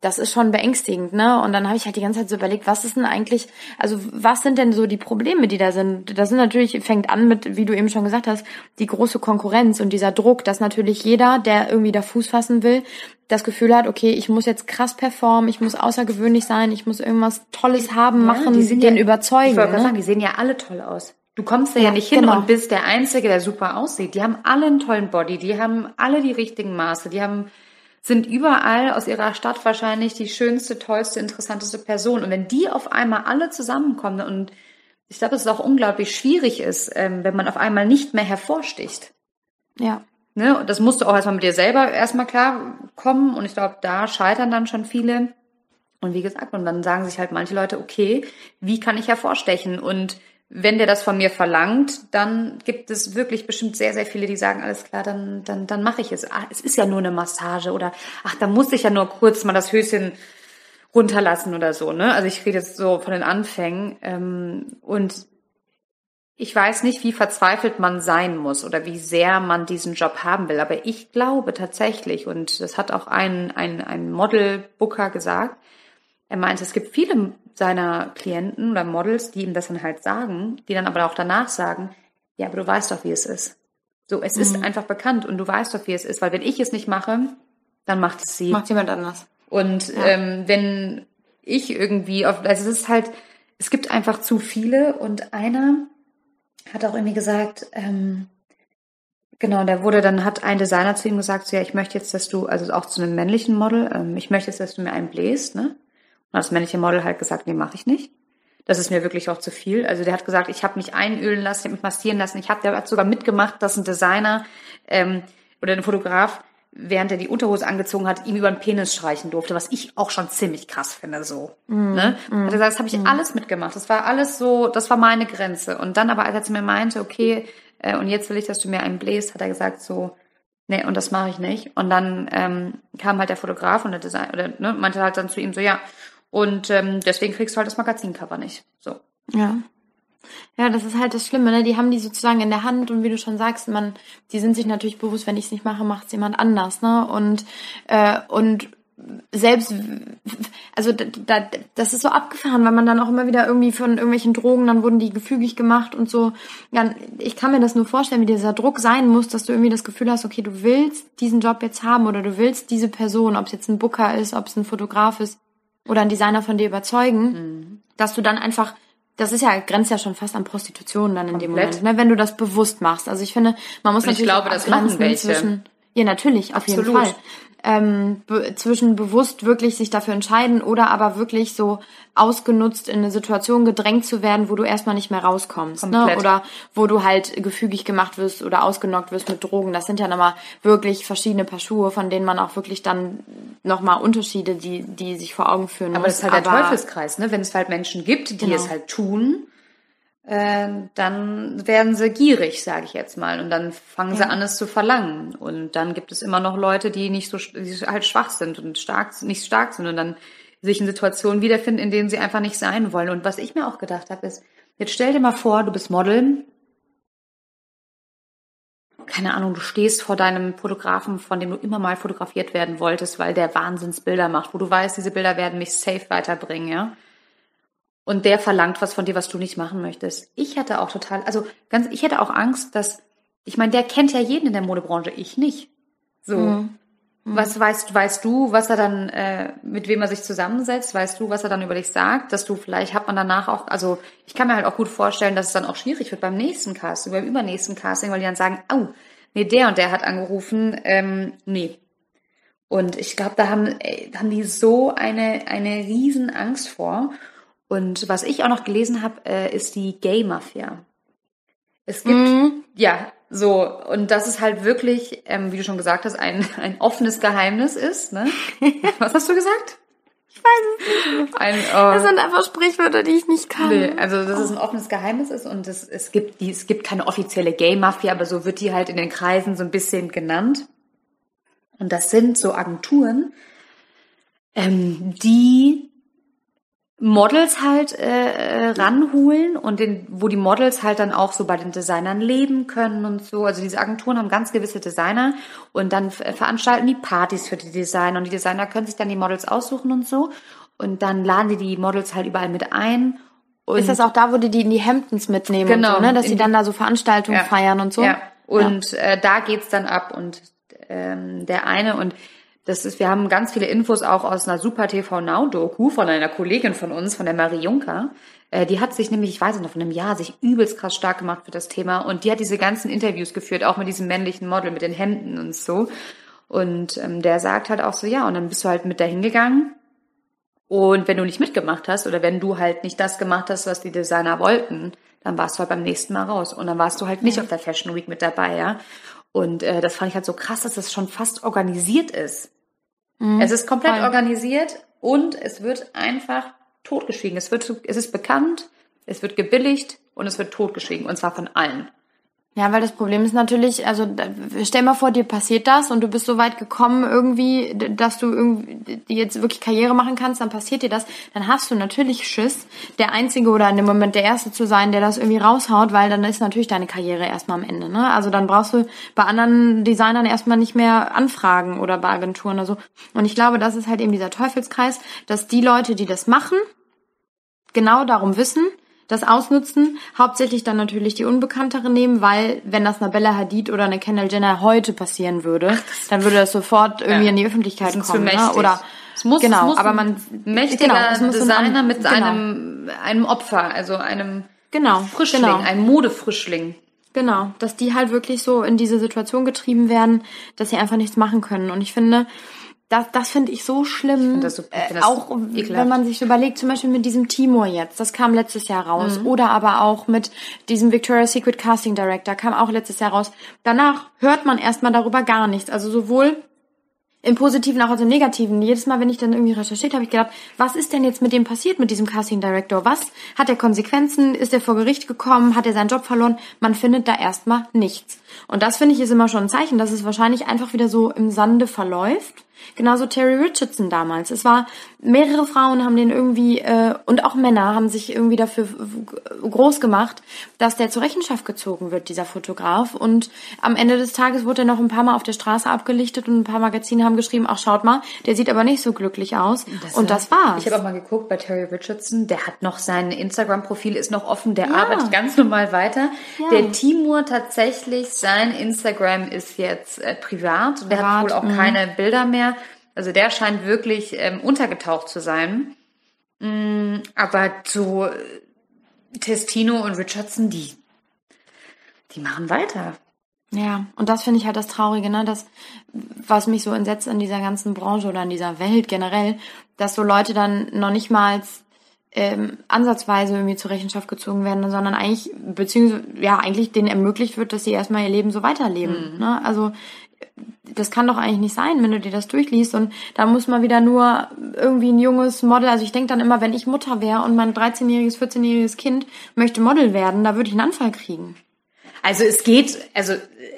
das ist schon beängstigend, ne? Und dann habe ich halt die ganze Zeit so überlegt, was ist denn eigentlich, also was sind denn so die Probleme, die da sind? Das sind natürlich, fängt an mit, wie du eben schon gesagt hast, die große Konkurrenz und dieser Druck, dass natürlich jeder, der irgendwie da Fuß fassen will, das Gefühl hat, okay, ich muss jetzt krass performen, ich muss außergewöhnlich sein, ich muss irgendwas Tolles haben, ja, machen, die den ja, überzeugen. Ich wollte ne? sagen, die sehen ja alle toll aus. Du kommst da ja, ja nicht hin genau. und bist der Einzige, der super aussieht. Die haben alle einen tollen Body, die haben alle die richtigen Maße, die haben sind überall aus ihrer Stadt wahrscheinlich die schönste, tollste, interessanteste Person. Und wenn die auf einmal alle zusammenkommen und ich glaube, dass es auch unglaublich schwierig ist, ähm, wenn man auf einmal nicht mehr hervorsticht. Ja. Ne? Das musst du auch erstmal mit dir selber erstmal klar kommen. Und ich glaube, da scheitern dann schon viele. Und wie gesagt, und dann sagen sich halt manche Leute, okay, wie kann ich hervorstechen? Und wenn der das von mir verlangt, dann gibt es wirklich bestimmt sehr, sehr viele, die sagen, alles klar, dann, dann, dann mache ich es. Ah, es ist ja nur eine Massage oder ach, da muss ich ja nur kurz mal das Höschen runterlassen oder so. Ne? Also ich rede jetzt so von den Anfängen. Ähm, und ich weiß nicht, wie verzweifelt man sein muss oder wie sehr man diesen Job haben will. Aber ich glaube tatsächlich, und das hat auch ein, ein, ein Model-Booker gesagt, er meinte, es gibt viele seiner Klienten oder Models, die ihm das dann halt sagen, die dann aber auch danach sagen, ja, aber du weißt doch, wie es ist. So, es mhm. ist einfach bekannt und du weißt doch, wie es ist, weil wenn ich es nicht mache, dann macht es sie. Macht jemand anders. Und ja. ähm, wenn ich irgendwie auf, also es ist halt, es gibt einfach zu viele und einer hat auch irgendwie gesagt, ähm, genau, der wurde dann, hat ein Designer zu ihm gesagt, so, ja, ich möchte jetzt, dass du, also auch zu einem männlichen Model, ähm, ich möchte jetzt, dass du mir einen bläst, ne? Und das männliche Model halt gesagt, nee, mache ich nicht. Das ist mir wirklich auch zu viel. Also der hat gesagt, ich habe mich einölen lassen, ich habe mich massieren lassen. Ich habe, der hat sogar mitgemacht, dass ein Designer ähm, oder ein Fotograf, während er die Unterhose angezogen hat, ihm über den Penis streichen durfte, was ich auch schon ziemlich krass finde. So, mm, ne? Mm, hat er gesagt, das habe ich mm. alles mitgemacht. Das war alles so, das war meine Grenze. Und dann aber, als er zu mir meinte, okay, äh, und jetzt will ich, dass du mir einen bläst, hat er gesagt so, nee, und das mache ich nicht. Und dann ähm, kam halt der Fotograf und der Designer, oder ne, meinte halt dann zu ihm so, ja, und ähm, deswegen kriegst du halt das Magazincover nicht. So. Ja. Ja, das ist halt das Schlimme, ne? Die haben die sozusagen in der Hand und wie du schon sagst, man, die sind sich natürlich bewusst, wenn ich es nicht mache, macht es jemand anders, ne? Und äh, und selbst, also da, das ist so abgefahren, weil man dann auch immer wieder irgendwie von irgendwelchen Drogen, dann wurden die gefügig gemacht und so. Ja, ich kann mir das nur vorstellen, wie dieser Druck sein muss, dass du irgendwie das Gefühl hast, okay, du willst diesen Job jetzt haben oder du willst diese Person, ob es jetzt ein Booker ist, ob es ein Fotograf ist, oder ein Designer von dir überzeugen, mhm. dass du dann einfach, das ist ja, grenzt ja schon fast an Prostitution dann in Komplett. dem Moment, ne, wenn du das bewusst machst. Also ich finde, man muss Und natürlich. Ich glaube, das machen welche. Ja, natürlich, auf Absolut. jeden Fall ähm, zwischen bewusst wirklich sich dafür entscheiden oder aber wirklich so ausgenutzt in eine Situation gedrängt zu werden, wo du erstmal nicht mehr rauskommst. Ne? Oder wo du halt gefügig gemacht wirst oder ausgenockt wirst mit Drogen. Das sind ja nochmal wirklich verschiedene Paar Schuhe, von denen man auch wirklich dann nochmal Unterschiede, die, die sich vor Augen führen Aber muss. das ist halt aber der Teufelskreis, ne? Wenn es halt Menschen gibt, die genau. es halt tun, äh, dann werden sie gierig, sage ich jetzt mal, und dann fangen ja. sie an, es zu verlangen. Und dann gibt es immer noch Leute, die nicht so, die halt schwach sind und stark, nicht stark sind und dann sich in Situationen wiederfinden, in denen sie einfach nicht sein wollen. Und was ich mir auch gedacht habe, ist, jetzt stell dir mal vor, du bist Model, keine Ahnung, du stehst vor deinem Fotografen, von dem du immer mal fotografiert werden wolltest, weil der Wahnsinnsbilder macht, wo du weißt, diese Bilder werden mich safe weiterbringen, ja und der verlangt was von dir, was du nicht machen möchtest. Ich hätte auch total, also ganz, ich hätte auch Angst, dass, ich meine, der kennt ja jeden in der Modebranche, ich nicht. So. Mhm. Mhm. Was weißt, weißt du, was er dann, äh, mit wem er sich zusammensetzt? Weißt du, was er dann über dich sagt? Dass du vielleicht hat man danach auch, also ich kann mir halt auch gut vorstellen, dass es dann auch schwierig wird beim nächsten Casting, beim übernächsten Casting, weil die dann sagen, oh, nee, der und der hat angerufen, ähm, nee. Und ich glaube, da haben, ey, haben die so eine, eine riesen Angst vor. Und was ich auch noch gelesen habe, äh, ist die Gay Mafia. Es gibt, mhm. ja, so, und das ist halt wirklich, ähm, wie du schon gesagt hast, ein, ein offenes Geheimnis ist. Ne? Was hast du gesagt? Ich weiß es nicht. Ein, oh. Das sind einfach Sprichwörter, die ich nicht kann. Nee, also dass oh. es ein offenes Geheimnis ist und es, es gibt die, es gibt keine offizielle Gay-Mafia, aber so wird die halt in den Kreisen so ein bisschen genannt. Und das sind so Agenturen, ähm, die Models halt äh, ranholen und den, wo die Models halt dann auch so bei den Designern leben können und so. Also diese Agenturen haben ganz gewisse Designer und dann veranstalten die Partys für die Designer und die Designer können sich dann die Models aussuchen und so. Und dann laden die die Models halt überall mit ein. Und ist das auch da, wo die die in die Hemdens mitnehmen genau, und so, ne? Dass sie dann da so Veranstaltungen ja, feiern und so? Ja, und ja. Äh, da geht's dann ab und ähm, der eine und das ist, wir haben ganz viele Infos auch aus einer Super TV Now Doku von einer Kollegin von uns, von der Marie Juncker. Äh, die hat sich nämlich, ich weiß nicht, von einem Jahr sich übelst krass stark gemacht für das Thema und die hat diese ganzen Interviews geführt, auch mit diesem männlichen Model mit den Händen und so. Und ähm, der sagt halt auch so, ja, und dann bist du halt mit dahin gegangen. Und wenn du nicht mitgemacht hast oder wenn du halt nicht das gemacht hast, was die Designer wollten, dann warst du halt beim nächsten Mal raus. Und dann warst du halt nicht auf der Fashion Week mit dabei, ja. Und äh, das fand ich halt so krass, dass das schon fast organisiert ist. Es ist komplett voll. organisiert und es wird einfach totgeschwiegen. Es wird, es ist bekannt, es wird gebilligt und es wird totgeschwiegen und zwar von allen. Ja, weil das Problem ist natürlich, also stell mal vor, dir passiert das und du bist so weit gekommen irgendwie, dass du irgendwie jetzt wirklich Karriere machen kannst, dann passiert dir das, dann hast du natürlich Schiss, der Einzige oder in dem Moment der Erste zu sein, der das irgendwie raushaut, weil dann ist natürlich deine Karriere erstmal am Ende. Ne? Also dann brauchst du bei anderen Designern erstmal nicht mehr anfragen oder bei Agenturen oder so. Und ich glaube, das ist halt eben dieser Teufelskreis, dass die Leute, die das machen, genau darum wissen, das ausnutzen, hauptsächlich dann natürlich die Unbekanntere nehmen, weil wenn das einer Bella Hadid oder eine Kendall Jenner heute passieren würde, dann würde das sofort irgendwie Ja. in die Öffentlichkeit kommen. Ne? Oder Es muss, genau, es muss aber man ein mächtiger genau, es muss ein Designer An- mit genau. einem, einem Opfer, also einem genau, Frischling, genau. einem Modefrischling. Genau, dass die halt wirklich so in diese Situation getrieben werden, dass sie einfach nichts machen können. Und ich finde, das, das finde ich so schlimm. find das super- ich das auch ekelhaft. wenn man sich so überlegt, zum Beispiel mit diesem Timur jetzt, das kam letztes Jahr raus. Mhm. Oder aber auch mit diesem Victoria's Secret Casting Director, kam auch letztes Jahr raus. Danach hört man erstmal darüber gar nichts. Also sowohl im Positiven auch als im Negativen. Jedes Mal, wenn ich dann irgendwie recherchiert, habe ich gedacht, was ist denn jetzt mit dem passiert, mit diesem Casting Director? Was? Hat er Konsequenzen? Ist er vor Gericht gekommen? Hat er seinen Job verloren? Man findet da erstmal nichts. Und das finde ich ist immer schon ein Zeichen, dass es wahrscheinlich einfach wieder so im Sande verläuft. Genauso Terry Richardson damals. Es war, mehrere Frauen haben den irgendwie, äh, und auch Männer haben sich irgendwie dafür groß gemacht, dass der zur Rechenschaft gezogen wird, dieser Fotograf. Und am Ende des Tages wurde er noch ein paar Mal auf der Straße abgelichtet und ein paar Magazine haben geschrieben, ach schaut mal, der sieht aber nicht so glücklich aus. und das war's. Ich habe auch mal geguckt bei Terry Richardson, der hat noch sein Instagram-Profil ist noch offen, der arbeitet ganz normal weiter. Ja. Der Timur tatsächlich, sein Instagram ist jetzt äh, privat, der hat Privat, wohl auch keine Bilder mehr. Also der scheint wirklich ähm, untergetaucht zu sein. Mm, aber so äh, Testino und Richardson, die, die machen weiter. Ja, und das finde ich halt das Traurige, ne? Das, was mich so entsetzt in dieser ganzen Branche oder in dieser Welt generell, dass so Leute dann noch nicht mal ähm, ansatzweise irgendwie zur Rechenschaft gezogen werden, sondern eigentlich, beziehungsweise, ja, eigentlich denen ermöglicht wird, dass sie erstmal ihr Leben so weiterleben. Ne? Also das kann doch eigentlich nicht sein, wenn du dir das durchliest. Und da muss man wieder nur irgendwie ein junges Model, also ich denke dann immer, wenn ich Mutter wäre und mein 13-jähriges, 14-jähriges Kind möchte Model werden, da würde ich einen Anfall kriegen. Also es geht, also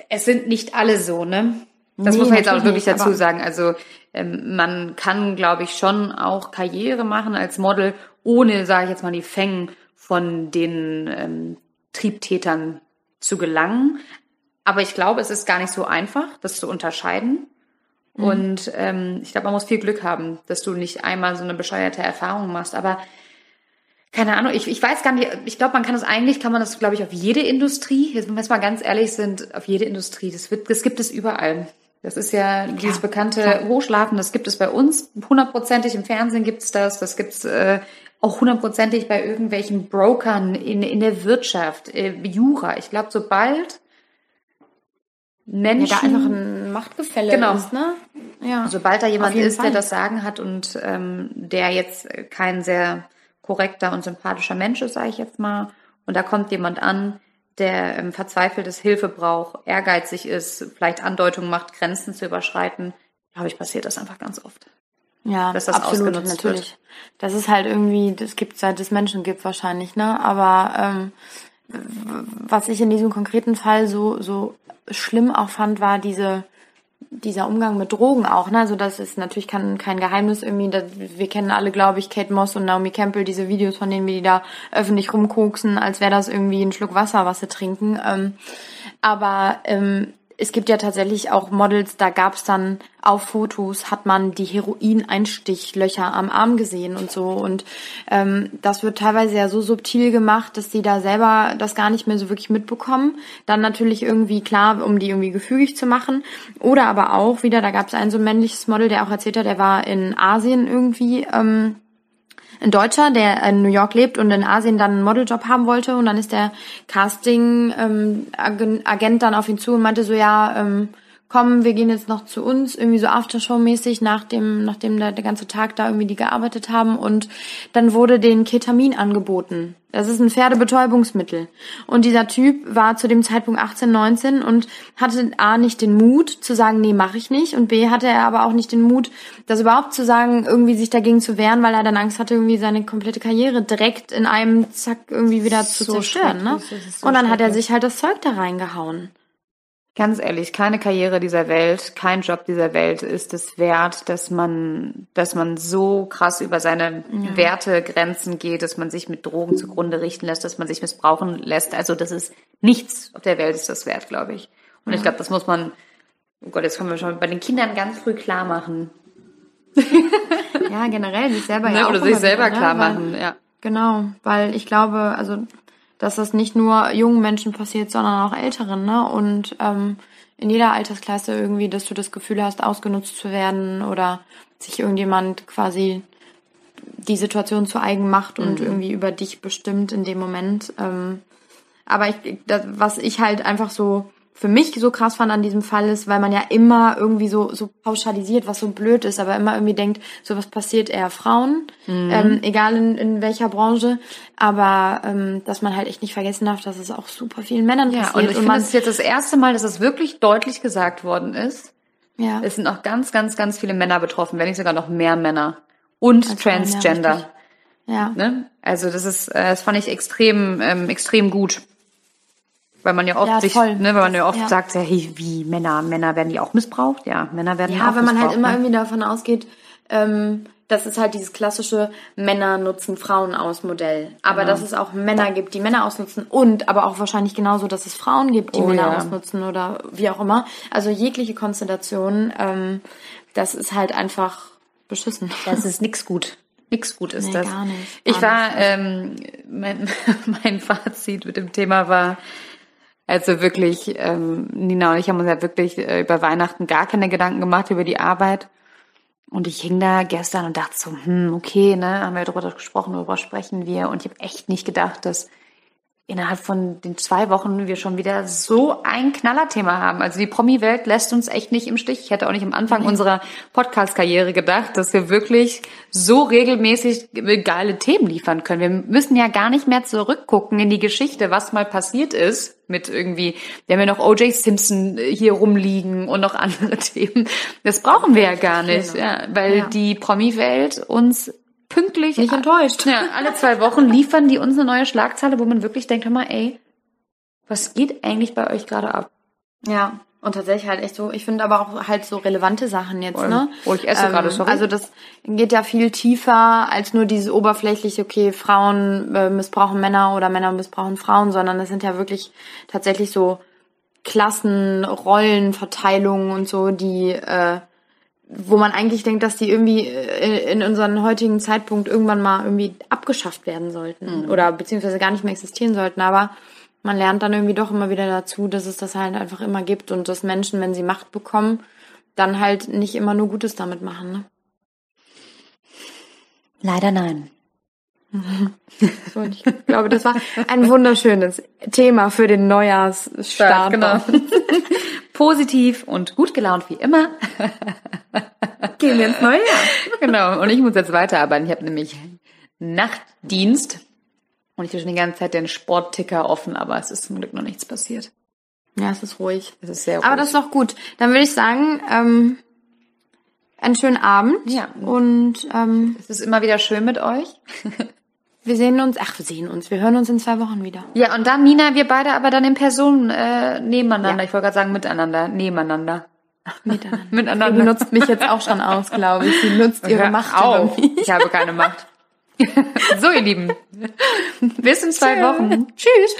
es sind nicht alle so, ne? Das Nee, muss man jetzt auch wirklich nicht, dazu sagen. Also ähm, man kann, glaube ich, schon auch Karriere machen als Model, ohne, sage ich jetzt mal, die Fängen von den ähm, Triebtätern zu gelangen. Aber ich glaube, es ist gar nicht so einfach, das zu unterscheiden. Mhm. Und ähm, ich glaube, man muss viel Glück haben, dass du nicht einmal so eine bescheuerte Erfahrung machst. Aber keine Ahnung, ich, ich weiß gar nicht, ich glaube, man kann das eigentlich, kann man das, glaube ich, auf jede Industrie, jetzt, wenn wir jetzt mal ganz ehrlich sind, auf jede Industrie, das, wird, das gibt es überall. Das ist ja dieses bekannte klar. Hochschlafen, das gibt es bei uns, hundertprozentig im Fernsehen gibt es das, das gibt es äh, auch hundertprozentig bei irgendwelchen Brokern in, in der Wirtschaft, äh, Jura. Ich glaube, sobald Menschen... Ja, da einfach ein Machtgefälle Genau. ist, ne? Ja. Sobald da jemand ist, der Fall. das Sagen hat und ähm, der jetzt kein sehr korrekter und sympathischer Mensch ist, sage ich jetzt mal, und da kommt jemand an, der ähm, verzweifelt ist, Hilfe braucht, ehrgeizig ist, vielleicht Andeutungen macht, Grenzen zu überschreiten, glaube ich, passiert das einfach ganz oft. Ja, dass das absolut, natürlich. Das ist halt irgendwie, das gibt seit es Menschen gibt wahrscheinlich, ne? Aber ähm, was ich in diesem konkreten Fall so so schlimm auch fand, war diese dieser Umgang mit Drogen auch, ne? Also das ist natürlich kein, kein Geheimnis irgendwie. Das, wir kennen alle, glaube ich, Kate Moss und Naomi Campbell, diese Videos von denen, wie die da öffentlich rumkoksen, als wäre das irgendwie ein Schluck Wasser, was sie trinken. Ähm, aber ähm, es gibt ja tatsächlich auch Models, da gab's dann auf Fotos, hat man die Heroineinstichlöcher am Arm gesehen und so. Und ähm, das wird teilweise ja so subtil gemacht, dass sie da selber das gar nicht mehr so wirklich mitbekommen. Dann natürlich irgendwie klar, um die irgendwie gefügig zu machen. Oder aber auch wieder, da gab's ein so männliches Model, der auch erzählt hat, er war in Asien irgendwie. Ähm, ein Deutscher, der in New York lebt und in Asien dann einen Modeljob haben wollte. Und dann ist der Casting ähm, dann auf ihn zu und meinte so ja ähm, komm, wir gehen jetzt noch zu uns, irgendwie so Aftershow-mäßig, nachdem, nachdem da der ganze Tag da irgendwie die gearbeitet haben. Und dann wurde den Ketamin angeboten. Das ist ein Pferdebetäubungsmittel. Und dieser Typ war zu dem Zeitpunkt 18, 19 und hatte A nicht den Mut zu sagen, nee, mache ich nicht. Und B hatte er aber auch nicht den Mut, das überhaupt zu sagen, irgendwie sich dagegen zu wehren, weil er dann Angst hatte, irgendwie seine komplette Karriere direkt in einem Zack irgendwie wieder zu So zerstören. Ne? so und dann hat er sich halt das Zeug da reingehauen. Ganz ehrlich, keine Karriere dieser Welt, kein Job dieser Welt ist es wert, dass man, dass man so krass über seine Wertegrenzen geht, dass man sich mit Drogen zugrunde richten lässt, dass man sich missbrauchen lässt. Also das ist nichts auf der Welt ist das wert, glaube ich. Und ich glaube, das muss man, oh Gott, jetzt können wir schon bei den Kindern ganz früh klar machen. Ja, generell sich selber Ne? ja auch Oder sich selber wieder, ne? klar machen, ja. Genau, weil ich glaube, also dass das nicht nur jungen Menschen passiert, sondern auch älteren, ne? Und ähm, in jeder Altersklasse irgendwie, dass du das Gefühl hast, ausgenutzt zu werden oder sich irgendjemand quasi die Situation zu eigen macht und irgendwie über dich bestimmt in dem Moment. Ähm, aber ich, das, was ich halt einfach so für mich so krass fand an diesem Fall ist, weil man ja immer irgendwie so, so pauschalisiert, was so blöd ist, aber immer irgendwie denkt, sowas passiert eher Frauen, ähm, egal in, in welcher Branche, aber ähm, dass man halt echt nicht vergessen darf, dass es auch super vielen Männern Ja, passiert. und ich finde, man, es ist jetzt das erste Mal, dass es wirklich deutlich gesagt worden ist. ja, Es sind auch ganz, ganz, ganz viele Männer betroffen, wenn nicht sogar noch mehr Männer. Und Als Frauen, ja, Transgender. ja. ne? Also das ist, äh, das fand ich extrem, ähm, extrem gut. Weil man ja oft Ja, sich, ne, weil man ja oft Ja. sagt, ja, hey, wie Männer, Männer werden die auch missbraucht? Ja, Männer werden Ja, auch wenn man halt missbraucht, immer ne? irgendwie davon ausgeht, ähm, das ist halt dieses klassische Männer nutzen Frauen aus Modell. Aber Genau. dass es auch Männer gibt, die Männer ausnutzen und aber auch wahrscheinlich genauso, dass es Frauen gibt, die Oh Männer ja. ausnutzen oder wie auch immer. Also jegliche Konstellation, ähm, das ist halt einfach beschissen. Das ist nix gut. Nix gut ist Nee, das. gar nicht, ich gar war, ähm, mein, mein Fazit mit dem Thema war, also wirklich, ähm, Nina und ich haben uns ja wirklich äh, über Weihnachten gar keine Gedanken gemacht über die Arbeit. Und ich hing da gestern und dachte so, hm, okay, ne, haben wir darüber gesprochen, darüber sprechen wir. Und ich habe echt nicht gedacht, dass innerhalb von den zwei Wochen wir schon wieder so ein Knallerthema haben. Also die Promi-Welt lässt uns echt nicht im Stich. Ich hätte auch nicht am Anfang unserer Podcast-Karriere gedacht, dass wir wirklich so regelmäßig geile Themen liefern können. Wir müssen ja gar nicht mehr zurückgucken in die Geschichte, was mal passiert ist mit irgendwie, wir haben ja noch O.J. Simpson hier rumliegen und noch andere Themen. Das brauchen wir ja gar nicht, ja, weil Ja. die Promi-Welt uns pünktlich Nicht enttäuscht. ja, alle zwei Wochen liefern die uns eine neue Schlagzeile, wo man wirklich denkt, hör mal, ey, was geht eigentlich bei euch gerade ab? Ja, und tatsächlich halt echt so, ich finde aber auch halt so relevante Sachen jetzt, Voll. ne? Oh, ich esse gerade, sorry. Also das geht ja viel tiefer als nur dieses oberflächliche, okay, Frauen äh, missbrauchen Männer oder Männer missbrauchen Frauen, sondern das sind ja wirklich tatsächlich so Klassen, Rollenverteilungen und so, die, äh, wo man eigentlich denkt, dass die irgendwie äh, in unseren heutigen Zeitpunkt irgendwann mal irgendwie abgeschafft werden sollten Mhm. oder beziehungsweise gar nicht mehr existieren sollten, aber man lernt dann irgendwie doch immer wieder dazu, dass es das halt einfach immer gibt und dass Menschen, wenn sie Macht bekommen, dann halt nicht immer nur Gutes damit machen. Ne? Leider nein. Und ich glaube, das war ein wunderschönes Thema für den Neujahrsstart. genau. Positiv und gut gelaunt wie immer. Gehen wir ins neue Jahr. genau. Und ich muss jetzt weiterarbeiten. Ich habe nämlich Nachtdienst. Und ich habe schon die ganze Zeit den Sportticker offen, aber es ist zum Glück noch nichts passiert. Ja, es ist ruhig. Es ist sehr Aber ruhig. das ist doch gut. Dann würde ich sagen, ähm, einen schönen Abend. Ja. Und ähm, es ist immer wieder schön mit euch. wir sehen uns, ach, wir sehen uns, wir hören uns in zwei Wochen wieder. Ja, und dann, Nina, wir beide aber dann in Person äh, nebeneinander. Ja. Ich wollte gerade sagen miteinander, nebeneinander. Miteinander. Miteinander. Sie benutzt mich jetzt auch schon aus, glaube ich. Sie nutzt ihre Macht auf. mich. Ich habe keine Macht. so, ihr Lieben. Bis in zwei Tschö. Wochen. Tschüss.